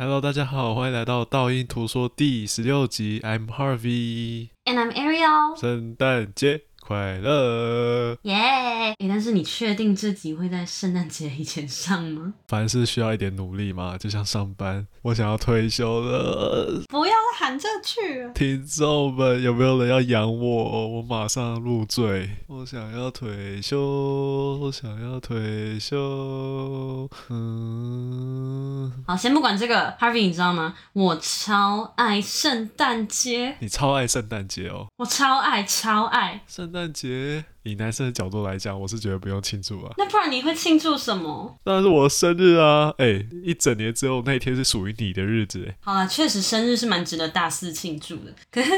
Hello，大家好，欢迎来到道音图说第十六集。I'm Harvey，and I'm Ariel。圣诞节快乐，耶！哎，但是你确定这集会在圣诞节以前上吗？凡事需要一点努力嘛，就像上班。我想要退休了，不要喊这句。听众们，有没有人要养我？我马上入赘。我想要退休，我想要退休。嗯，好，先不管这个，Harvey，你知道吗？我超爱圣诞节。你超爱圣诞节哦？我超爱，超爱圣诞。圣诞节，以男生的角度来讲，我是觉得不用庆祝啊。那不然你会庆祝什么？当然是我的生日啊！哎、欸，一整年之后那一天是属于你的日子。好啦，确实生日是蛮值得大肆庆祝的。可是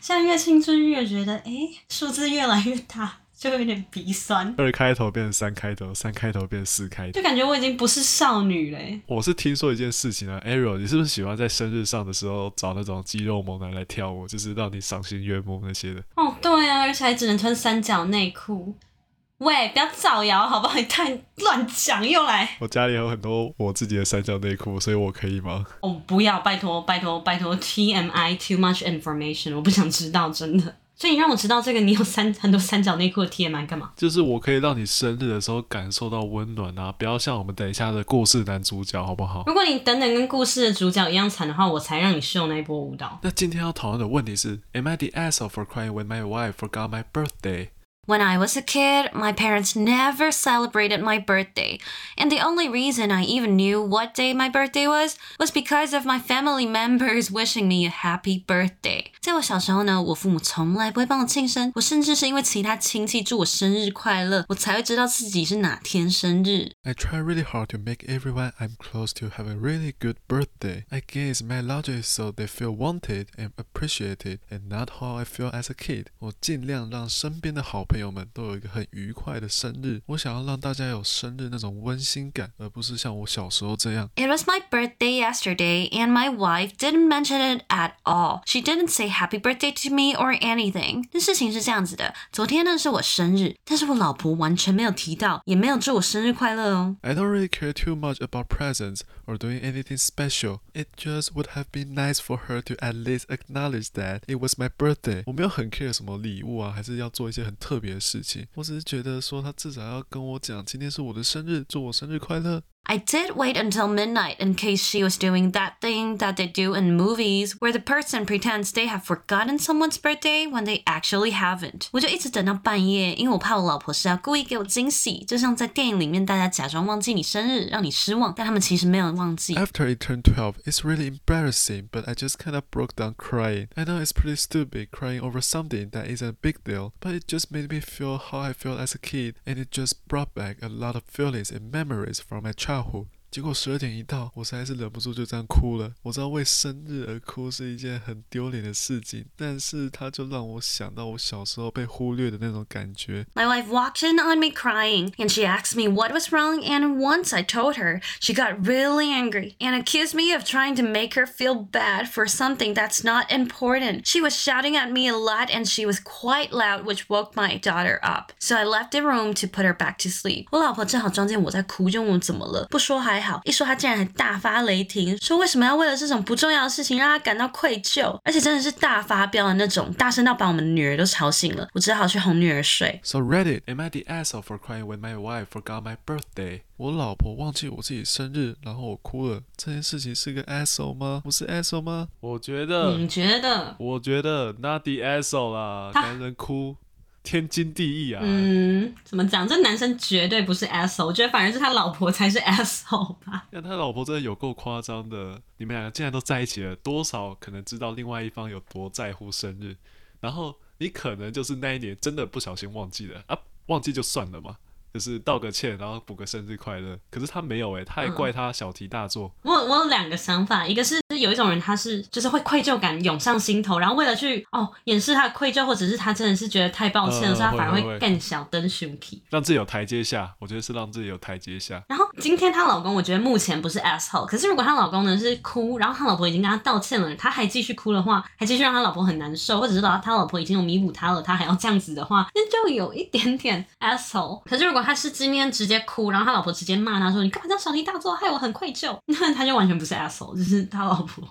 现在越庆祝越觉得，哎、欸，数字越来越大。就有点鼻酸，二开头变成三开头，三开头变成四开头，就感觉我已经不是少女嘞。我是听说一件事情啊，Ariel，你是不是喜欢在生日上的时候找那种肌肉猛男来跳舞，就是让你赏心悦目那些的？哦，对啊，而且还只能穿三角内裤。喂，不要造谣好不好？你太乱讲又来。我家里有很多我自己的三角内裤，所以我可以吗？哦，不要，拜托，拜托，拜托，TMI，too much information，我不想知道，真的。所以你让我知道这个，你有三很多三角内裤的 TMI 干嘛？就是我可以让你生日的时候感受到温暖啊！不要像我们等一下的故事男主角，好不好？如果你等等跟故事的主角一样惨的话，我才让你秀那一波舞蹈。那今天要讨论的问题是：Am I the asshole for crying when my wife forgot my birthday? When I was a kid, my parents never celebrated my birthday, and the only reason I even knew what day my birthday was was because of my family members wishing me a happy birthday. 在我小时候呢，我父母从来不会帮我庆生，我甚至是因为其他亲戚祝我生日快乐，我才会知道自己是哪天生日。I try really hard to make everyone I'm close to have a really good birthday. I guess my logic is so they feel wanted and appreciated, and not how I feel as a kid. 我尽量让身边的好朋友朋友们都有一个很愉快的生日。我想要让大家有生日那种温馨感，而不是像我小时候这样。It was my birthday yesterday, and my wife didn't mention it at all. She didn't say happy birthday to me or anything. 那事情是这样子的，昨天呢是我生日，但是我老婆完全没有提到，也没有祝我生日快乐 哦。I don't really care too much about presents or doing anything special. It just would have been nice for her to at least acknowledge that it was my birthday. 我没有很 care 什么礼物啊，还是要做一些很特别。别的事情，我只是觉得说，他至少要跟我讲，今天是我的生日，祝我生日快乐。 I did wait until midnight in case she was doing that thing that they do in movies where the person pretends they have forgotten someone's birthday when they actually haven't. 我就一直等到半夜，因为我怕我老婆是要故意给我惊喜，就像在电影里面大家假装忘记你生日，让你失望，但他们其实没有忘记。After it turned twelve, it's really embarrassing, but I just kind of broke down crying. I know it's pretty stupid crying over something that isn't a big deal, but it just made me feel how I felt as a kid, and it just brought back a lot of feelings and memories from my childhood. hellhole 结果十二点一到，我实在是忍不住就这样哭了。我知道为生日而哭是一件很丢脸的事情，但是它就让我想到我小时候被忽略的那种感觉。My wife walked in on me crying, and she asked me what was wrong. And once I told her, she got really angry and accused me of trying to make her feel bad for something that's not important. She was shouting at me a lot, and she was quite loud, which woke my daughter up. So I left the room to put her back to sleep. 我老婆正好撞见我在哭，就问我怎么了。不说还 好，一说他竟然还大发雷霆，说为什么要为了这种不重要的事情让他感到愧疚，而且真的是大发飙的那种，大声到把我们女儿都吵醒了。我只好去哄女儿睡。So Reddit, am I the asshole for crying when my wife forgot my birthday? 我老婆忘记我自己生日，然后我哭了。这件事情是个 asshole 吗？不是 asshole 吗？我觉得，你觉得？我觉得 not the asshole 啦，男人哭。天经地义啊！嗯，怎么讲？这男生绝对不是 asshole，我觉得反而是他老婆才是 asshole 吧。那他老婆真的有够夸张的，你们两个竟然都在一起了，多少可能知道另外一方有多在乎生日，然后你可能就是那一年真的不小心忘记了啊，忘记就算了嘛。就是道个歉，然后补个生日快乐。可是他没有哎，他还怪他小题大做。嗯、我我有两个想法，一个是有一种人，他是就是会愧疚感涌上心头，然后为了去哦掩饰他的愧疚，或者是他真的是觉得太抱歉了，所以他反而会更小灯熊皮，让自己有台阶下。我觉得是让自己有台阶下。然后今天她老公，我觉得目前不是 asshole，可是如果她老公呢是哭，然后她老婆已经跟他道歉了，他还继续哭的话，还继续让他老婆很难受，或者是他老婆已经有弥补他了，他还要这样子的话，那就有一点点 asshole。可是如果他是今天直接哭，然后他老婆直接骂他说：“你干嘛这样小题大做，害我很愧疚。”那他就完全不是 asshole，就是他老婆。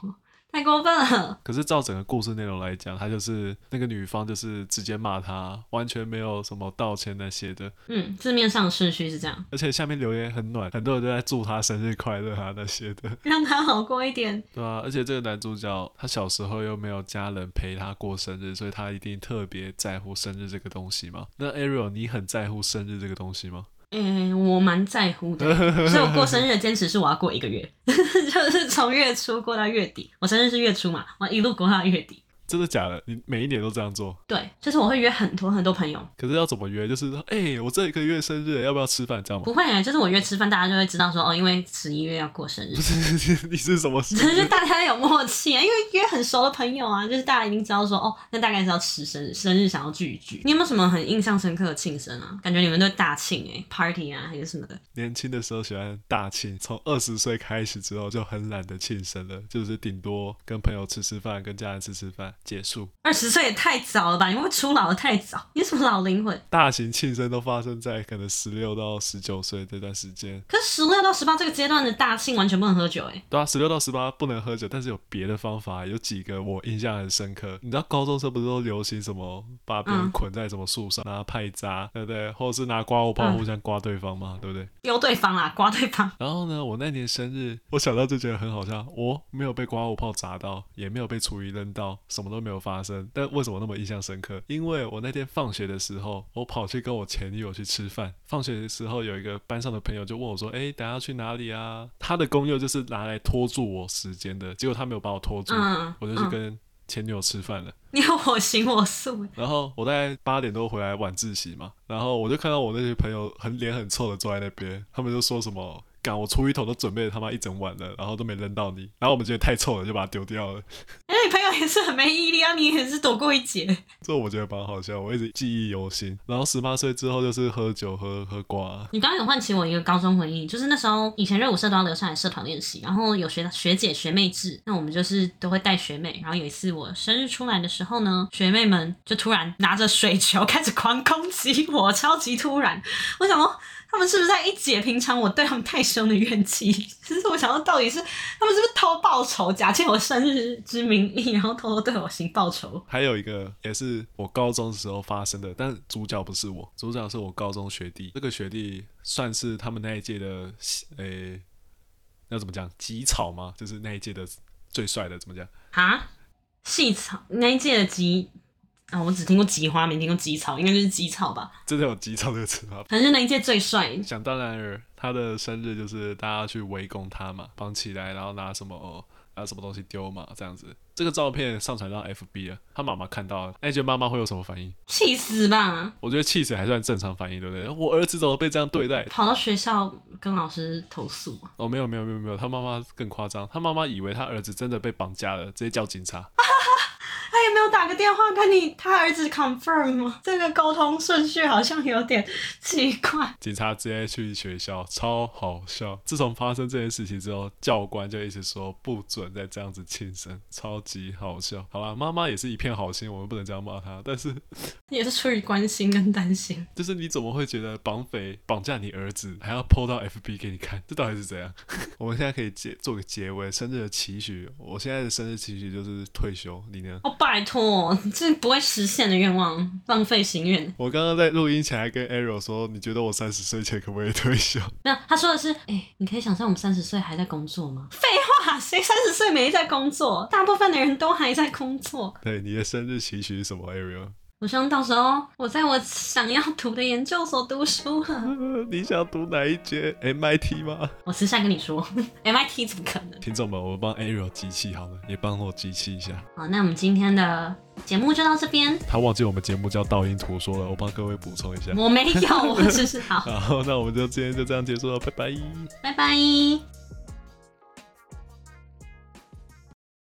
太过分了！可是照整个故事内容来讲，他就是那个女方，就是直接骂他，完全没有什么道歉那些的。嗯，字面上的顺序是这样。而且下面留言很暖，很多人都在祝他生日快乐啊那些的，让他好过一点。对啊，而且这个男主角他小时候又没有家人陪他过生日，所以他一定特别在乎生日这个东西嘛。那 Ariel，你很在乎生日这个东西吗？嗯、欸，我蛮在乎的，所以我过生日的坚持是我要过一个月，就是从月初过到月底。我生日是月初嘛，我一路过到月底。真的假的？你每一年都这样做？对，就是我会约很多很多朋友。可是要怎么约？就是说，哎、欸，我这一个月生日，要不要吃饭？这样吗？不会啊，就是我约吃饭，大家就会知道说，哦，因为十一月要过生日。不是，你是什么？就是大家有默契啊，因为约很熟的朋友啊，就是大家已经知道说，哦，那大概是要吃生日，生日想要聚一聚。你有没有什么很印象深刻的庆生啊？感觉你们都大庆哎、欸、，party 啊，还是什么的？年轻的时候喜欢大庆，从二十岁开始之后就很懒得庆生了，就是顶多跟朋友吃吃饭，跟家人吃吃饭，结束。二十岁也太早了吧？你会初老的太早？你什么老灵魂？大型庆生都发生在可能十六到十九岁这段时间。可是十六到十八这个阶段的大庆完全不能喝酒哎。对啊，十六到十八不能喝酒，但是有别的方法，有几个我印象很深刻。你知道高中时候不是都流行什么把别人捆在什么树上，拿派扎，对不对？或者是拿刮胡泡互相刮对方嘛，对不对？丢对方啊，刮对方。然后呢，我那年生日，我想到就觉得很好笑。我没有被刮胡泡砸到，也没有被厨余扔到，什么都没有发生。但为什么那么印象深刻，因为我那天放学的时候，我跑去跟我前女友去吃饭。放学的时候，有一个班上的朋友就问我说：“哎，等下去哪里啊？”他的功用就是拿来拖住我时间的，结果他没有把我拖住，嗯、我就去跟前女友吃饭了。你要我行我素。然后我大概八点多回来晚自习嘛，然后我就看到我那些朋友很脸很臭的坐在那边，他们就说什么。干，我出一桶都准备了他妈一整晚了，然后都没扔到你，然后我们觉得太臭了，就把它丢掉了。哎，你朋友也是很没毅力啊，你也是躲过一劫。这我觉得蛮好笑，我一直记忆犹新。然后十八岁之后就是喝酒喝喝挂。你刚刚有唤起我一个高中回忆，就是那时候以前热舞社都要留下来社团练习，然后有学学姐学妹制，那我们就是都会带学妹。然后有一次我生日出来的时候呢，学妹们就突然拿着水球开始狂攻击我，超级突然。我想说。他们是不是在一解平常我对他们太凶的怨气？其实我想到到底是他们是不是偷报仇，假借我生日之名义，然后偷偷对我行报仇？还有一个也是我高中的时候发生的，但是主角不是我，主角是我高中学弟。这个学弟算是他们那一届的，诶，要怎么讲？吉草吗？就是那一届的最帅的，怎么讲？啊，系草那一届的吉。啊，我只听过吉花，没听过吉草，应该就是吉草吧？真的有吉草这个词吗？反正那一届最帅。想当然尔，他的生日就是大家去围攻他嘛，绑起来，然后拿什么哦拿什么东西丢嘛，这样子。这个照片上传到 FB 了，他妈妈看到了，哎，觉得妈妈会有什么反应？气死吧！我觉得气死还算正常反应，对不对？我儿子怎么被这样对待？跑到学校跟老师投诉？哦，没有没有没有没有，他妈妈更夸张，他妈妈以为他儿子真的被绑架了，直接叫警察。他有没有打个电话跟你他儿子 confirm 吗？这个沟通顺序好像有点奇怪。警察直接去学校，超好笑。自从发生这件事情之后，教官就一直说不准再这样子庆生，超级好笑。好啦，妈妈也是一片好心，我们不能这样骂她，但是 也是出于关心跟担心。就是你怎么会觉得绑匪绑架你儿子还要 po 到 FB 给你看？这到底是怎样？我们现在可以结做个结尾，生日的期许。我现在的生日期许就是退休，你呢？拜托，这不会实现的愿望，浪费心愿。我刚刚在录音前还跟 Arrow 说，你觉得我三十岁前可不可以退休？没有，他说的是，哎、欸，你可以想象我们三十岁还在工作吗？废话，谁三十岁没在工作？大部分的人都还在工作。对，你的生日期许是什么，Ariel？我希望到时候我在我想要读的研究所读书了。你想读哪一节？MIT 吗？我私下跟你说，MIT 怎么可能？听众们，我帮 Ariel 集气好了，也帮我集气一下。好，那我们今天的节目就到这边。他忘记我们节目叫倒音图说了，我帮各位补充一下。我没有，我只是好。好，那我们就今天就这样结束了，拜拜。拜拜。